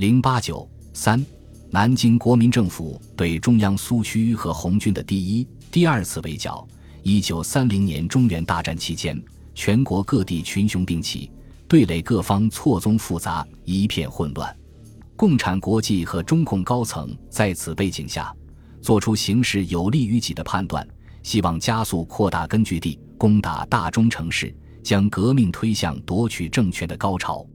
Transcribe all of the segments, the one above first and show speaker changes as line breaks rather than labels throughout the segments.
零八九三，南京国民政府对中央苏区和红军的第一、第二次围剿。一九三零年中原大战期间，全国各地群雄并起，对垒各方错综复杂，一片混乱。共产国际和中共高层在此背景下，做出形势有利于己的判断，希望加速扩大根据地，攻打大中城市，将革命推向夺取政权的高潮。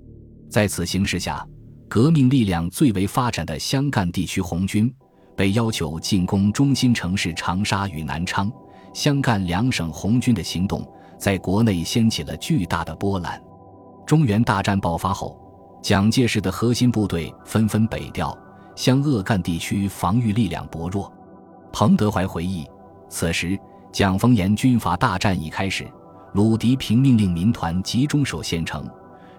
在此形势下，革命力量最为发展的湘赣地区红军被要求进攻中心城市长沙与南昌。湘赣两省红军的行动在国内掀起了巨大的波澜。中原大战爆发后，蒋介石的核心部队纷纷北调，湘鄂赣地区防御力量薄弱。彭德怀回忆，此时蒋冯阎军阀大战已开始，鲁涤平命令民团集中守县城。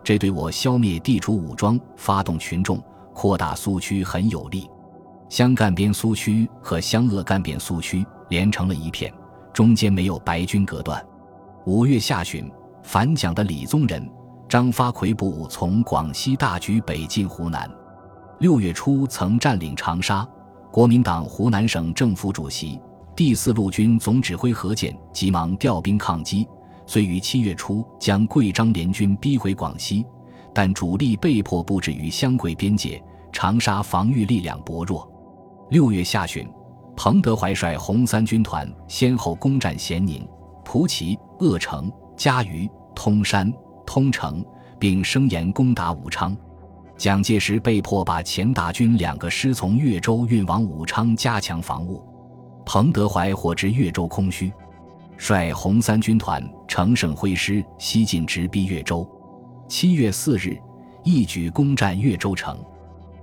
这对我消灭地主武装、发动群众、扩大苏区很有利。湘赣边苏区和湘鄂赣边苏区连成了一片，中间没有白军隔断。五月下旬，反蒋的李宗仁、张发奎部从广西大举北进湖南。六月初曾占领长沙，国民党湖南省政府主席、第四路军总指挥何键急忙调兵抗击。虽于七月初将贵章联军逼回广西，但主力被迫布置于湘桂边界，长沙防御力量薄弱。六月下旬，彭德怀率红三军团先后攻占咸宁、蒲圻、鄂城、嘉鱼、通山、通城，并声言攻打武昌。蒋介石被迫把钱大军两个师从岳州运往武昌，加强防务。彭德怀获知岳州空虚。率红三军团乘胜挥师西进，直逼岳州。七月四日，一举攻占岳州城。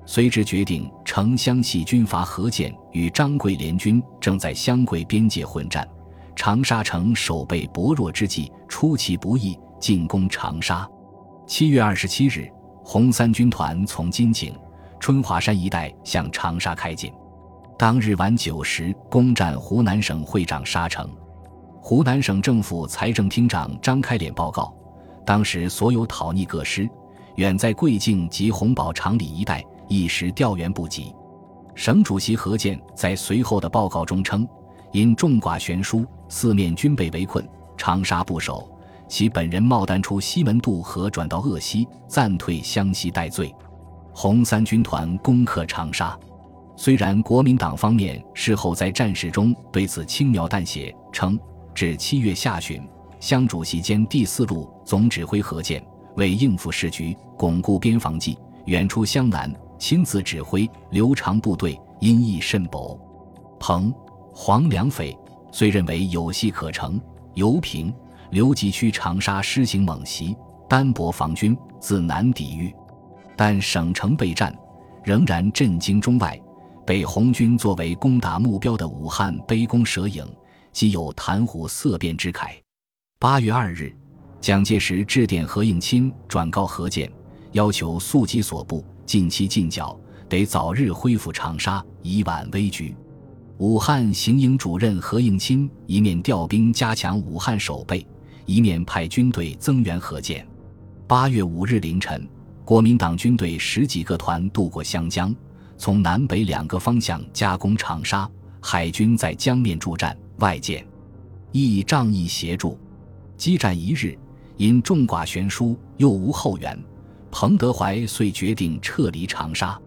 随之决定城湘系军阀何键与张桂联军正在湘桂边界混战，长沙城守备薄弱之际，出其不意进攻长沙。七月二十七日，红三军团从金井、春华山一带向长沙开进。当日晚九时，攻占湖南省会长沙城。湖南省政府财政厅长张开脸报告，当时所有讨逆各师，远在贵境及红宝场里一带，一时调援不及。省主席何键在随后的报告中称，因众寡悬殊，四面均被围困，长沙不守，其本人冒单出西门渡河，转到鄂西，暂退湘西待罪。红三军团攻克长沙，虽然国民党方面事后在战事中对此轻描淡写，称。至七月下旬，湘主席兼第四路总指挥何键为应付时局、巩固边防计，远出湘南，亲自指挥留长部队，因益甚薄。彭、黄两匪虽认为有戏可乘，尤平、刘吉区长沙施行猛袭，单薄防军，自难抵御。但省城备战，仍然震惊中外，被红军作为攻打目标的武汉杯弓蛇影。即有谈虎色变之慨。八月二日，蒋介石致电何应钦，转告何键，要求速集所部，近期进剿，得早日恢复长沙，以挽危局。武汉行营主任何应钦一面调兵加强武汉守备，一面派军队增援何键。八月五日凌晨，国民党军队十几个团渡过湘江，从南北两个方向夹攻长沙，海军在江面助战。外见亦仗义协助，激战一日，因众寡悬殊，又无后援，彭德怀遂决定撤离长沙。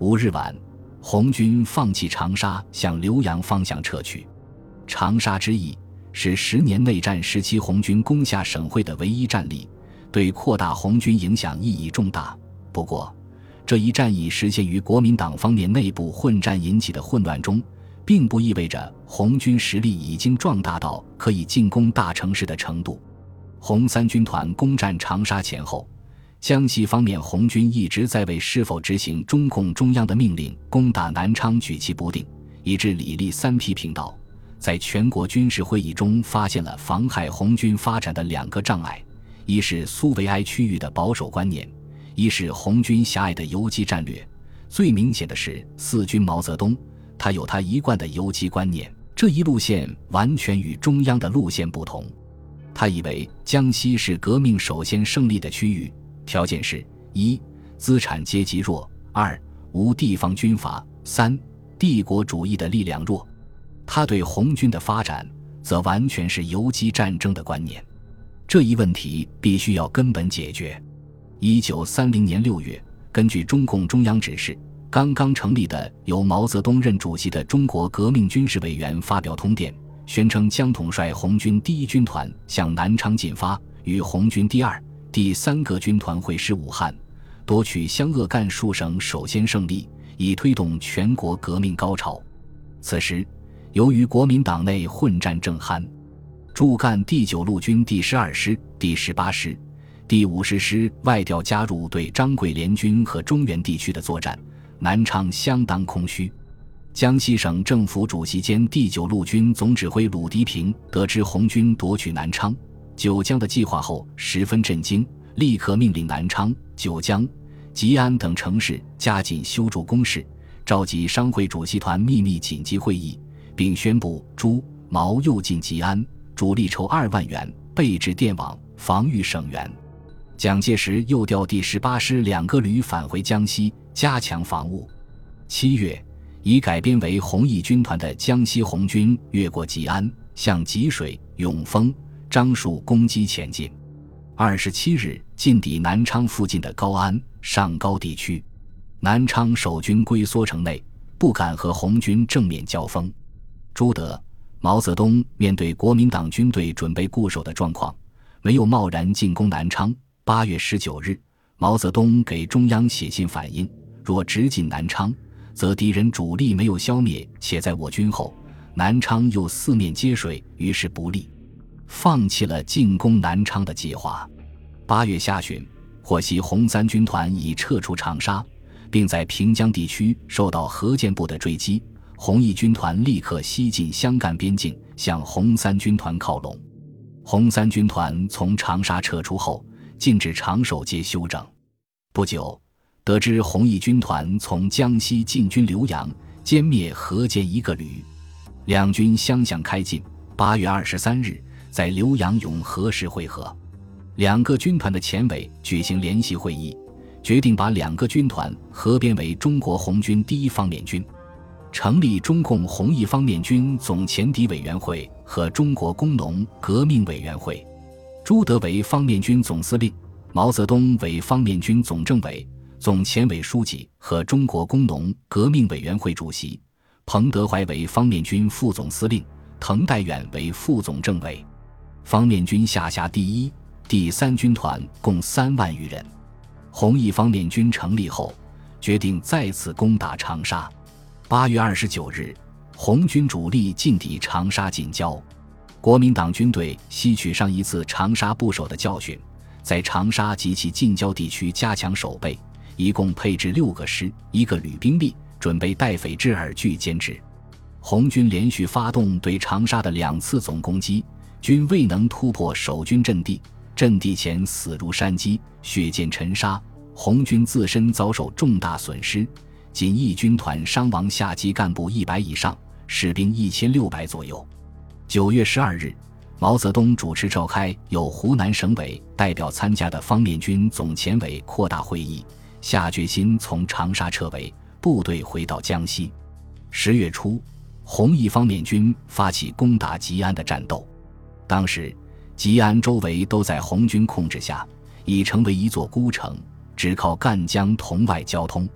五日晚，红军放弃长沙，向浏阳方向撤去。长沙之役是十年内战时期红军攻下省会的唯一战例，对扩大红军影响意义重大。不过，这一战役实现于国民党方面内部混战引起的混乱中。并不意味着红军实力已经壮大到可以进攻大城市的程度。红三军团攻占长沙前后，江西方面红军一直在为是否执行中共中央的命令攻打南昌举棋不定，以致李立三批评道，在全国军事会议中发现了妨害红军发展的两个障碍：一是苏维埃区域的保守观念，一是红军狭隘的游击战略。最明显的是四军毛泽东。他有他一贯的游击观念，这一路线完全与中央的路线不同。他以为江西是革命首先胜利的区域，条件是：一、资产阶级弱；二、无地方军阀；三、帝国主义的力量弱。他对红军的发展，则完全是游击战争的观念。这一问题必须要根本解决。一九三零年六月，根据中共中央指示，刚刚成立的由毛泽东任主席的中国革命军事委员发表通电，宣称将统帅红军第一军团向南昌进发，与红军第二、第三个军团会师武汉，夺取湘鄂赣数省首先胜利，以推动全国革命高潮。此时，由于国民党内混战正酣，驻赣第九路军第十二师、第十八师、第五十师外调加入对张桂联军和中原地区的作战，南昌相当空虚。江西省政府主席兼第九路军总指挥鲁涤平得知红军夺取南昌、九江的计划后，十分震惊，立刻命令南昌、九江、吉安等城市加紧修筑工事，召集商会主席团秘密紧急会议。并宣布朱毛又进吉安，主力筹二万元备置电网，防御省援。蒋介石又调第十八师两个旅返回江西，加强防务。七月，已改编为红一军团的江西红军越过吉安，向吉水、永丰、樟树攻击前进。二十七日，进抵南昌附近的高安、上高地区，南昌守军龟缩城内，不敢和红军正面交锋。朱德、毛泽东面对国民党军队准备固守的状况，没有贸然进攻南昌。八月十九日，毛泽东给中央写信反映：若直进南昌，则敌人主力没有消灭，且在我军后，南昌又四面接水，于是不利，放弃了进攻南昌的计划。八月下旬，获悉红三军团已撤出长沙，并在平江地区受到何健部的追击。红一军团立刻西进湘赣边境，向红三军团靠拢。红三军团从长沙撤出后，禁止长守街休整。不久，得知红一军团从江西进军浏阳，歼灭何坚一个旅，两军相向开进。八月二十三日，在浏阳永和市会合，两个军团的前委举行联席会议，决定把两个军团合编为中国红军第一方面军。成立中共红一方面军总前敌委员会和中国工农革命委员会，朱德为方面军总司令，毛泽东为方面军总政委、总前委书记和中国工农革命委员会主席，彭德怀为方面军副总司令，滕代远为副总政委。方面军下辖第一、第三军团共三万余人。红一方面军成立后，决定再次攻打长沙。八月二十九日，红军主力进抵长沙近郊，国民党军队吸取上一次长沙不守的教训，在长沙及其近郊地区加强守备，一共配置六个师、一个旅兵力，准备待匪至耳拒歼之。红军连续发动对长沙的两次总攻击，均未能突破守军阵地，阵地前死如山鸡，血溅尘沙，红军自身遭受重大损失。仅一军团伤亡下级干部一百以上，士兵一千六百左右。九月十二日，毛泽东主持召开有湖南省委代表参加的方面军总前委扩大会议，下决心从长沙撤围，部队回到江西。十月初，红一方面军发起攻打吉安的战斗。当时，吉安周围都在红军控制下，已成为一座孤城，只靠赣江同外交通。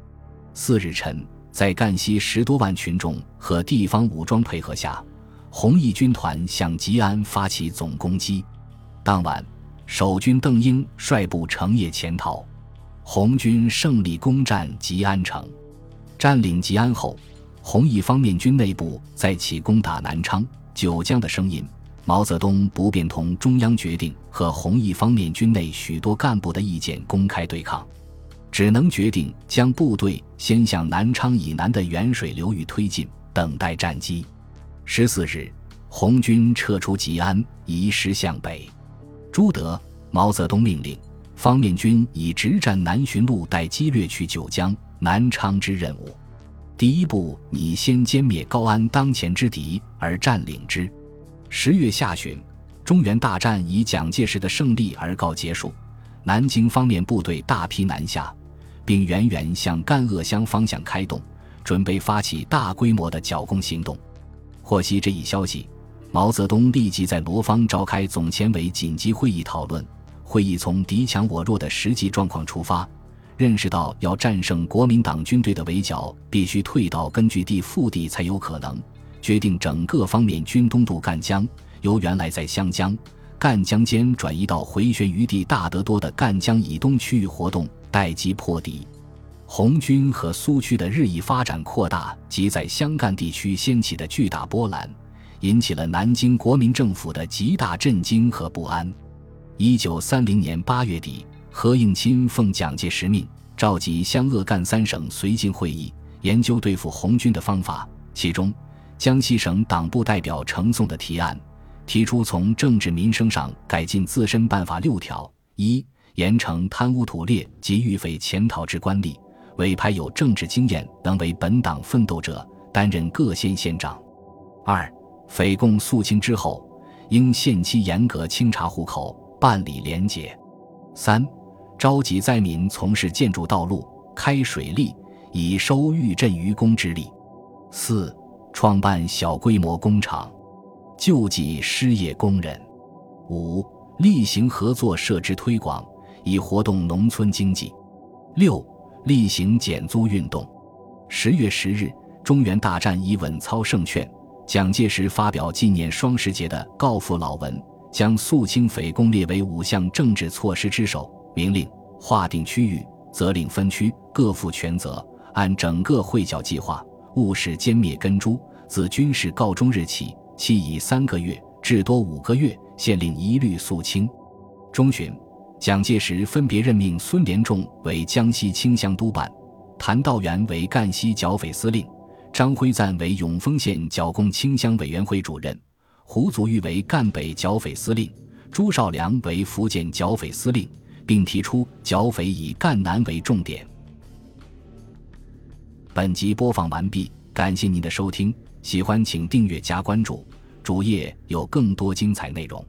四日晨，在赣西十多万群众和地方武装配合下，红一军团向吉安发起总攻击。当晚，守军邓英率部乘夜潜逃，红军胜利攻占吉安城。占领吉安后，红一方面军内部再起攻打南昌、九江的声音。毛泽东不便同中央决定和红一方面军内许多干部的意见公开对抗。只能决定将部队先向南昌以南的沅水流域推进，等待战机。十四日，红军撤出吉安，移师向北。朱德、毛泽东命令方面军以直战南浔路，待击掠去九江、南昌之任务。第一步拟先歼灭高安当前之敌，而占领之。十月下旬，中原大战以蒋介石的胜利而告结束。南京方面部队大批南下。并远远向赣鄂湘方向开动，准备发起大规模的剿共行动。获悉这一消息，毛泽东立即在罗芳召开总前委紧急会议讨论。会议从敌强我弱的实际状况出发，认识到要战胜国民党军队的围剿，必须退到根据地腹地才有可能。决定整个方面军东渡赣江，由原来在湘江、赣江间转移到回旋余地大得多的赣江以东区域活动，待机破敌。红军和苏区的日益发展扩大及在湘赣地区掀起的巨大波澜，引起了南京国民政府的极大震惊和不安。一九三零年八月底，何应钦奉蒋介石命，召集湘鄂赣三省绥靖会议，研究对付红军的方法。其中，江西省党部代表程颂的提案，提出从政治民生上改进自身办法六条：一、严惩贪污土劣及预匪潜逃之官吏。委派有政治经验、能为本党奋斗者担任各县县长。二、匪共肃清之后，应限期严格清查户口，办理廉洁。三、召集灾民从事建筑道路、开水利，以收豫镇愚公之力。四、创办小规模工厂，救济失业工人。五、例行合作设置推广，以活动农村经济。六。例行减租运动。十月十日，中原大战以稳操胜券。蒋介石发表纪念双十节的告父老文，将肃清匪共列为五项政治措施之首，明令划定区域，责令分区，各负全责，按整个会剿计划，务使歼灭根株。自军事告终日起，期以三个月至多五个月，限令一律肃清。中旬。蒋介石分别任命孙连仲为江西清乡督办，谭道源为赣西剿匪司令，张辉瓒为永丰县剿共清乡委员会主任，胡祖玉为赣北剿匪司令，朱绍良为福建剿匪司令，并提出剿匪以赣南为重点。本集播放完毕，感谢您的收听，喜欢请订阅加关注，主页有更多精彩内容。